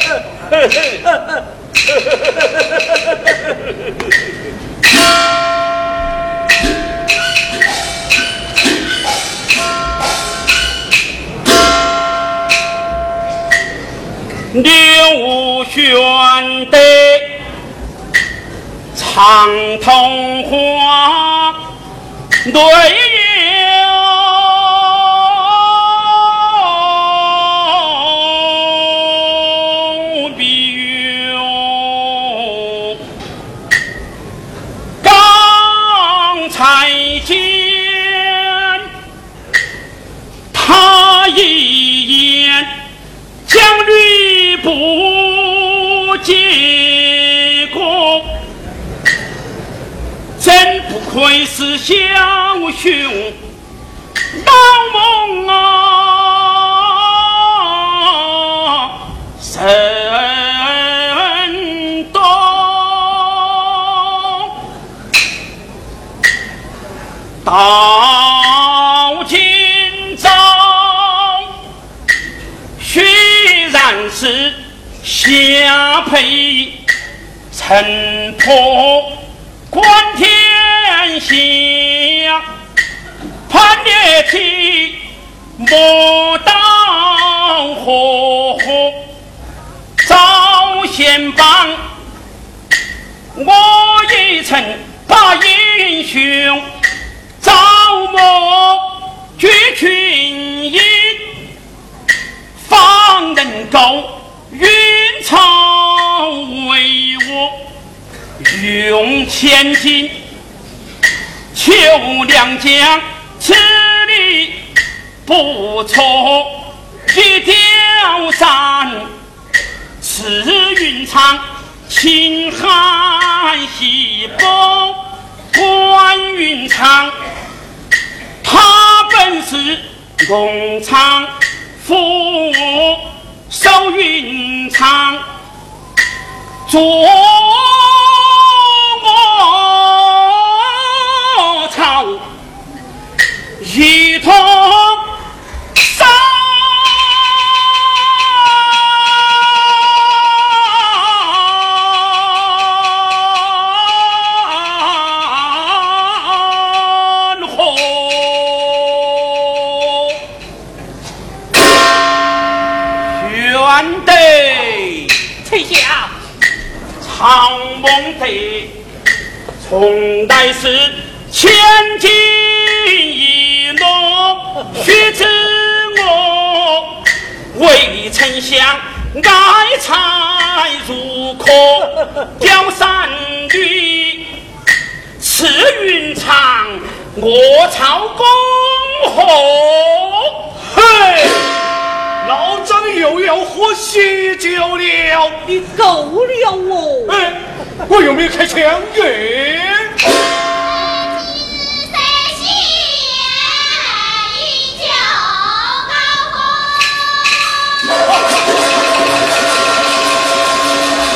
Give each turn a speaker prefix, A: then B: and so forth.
A: 刘玄德长筒花，对才见他一眼。将吕布结果，真不愧是小雄老孟到今朝。虽然是下配城破观天下，叛逆体莫道何赵贤帮，我也曾把英雄朝暮举群英。方能够运筹帷幄，用千金求良将，此理不错。去雕山，赤云长，秦汉西风关云长，他本是工厂。父手云长，左玄德，
B: 丞相，
A: 曹孟德，从来是千金一诺，须知我为丞相爱才如渴，雕山玉，赤云长，卧朝恭贺，
C: 嘿。喝喜酒了，
B: 你够了哦！
C: 哎，我又没有开枪耶。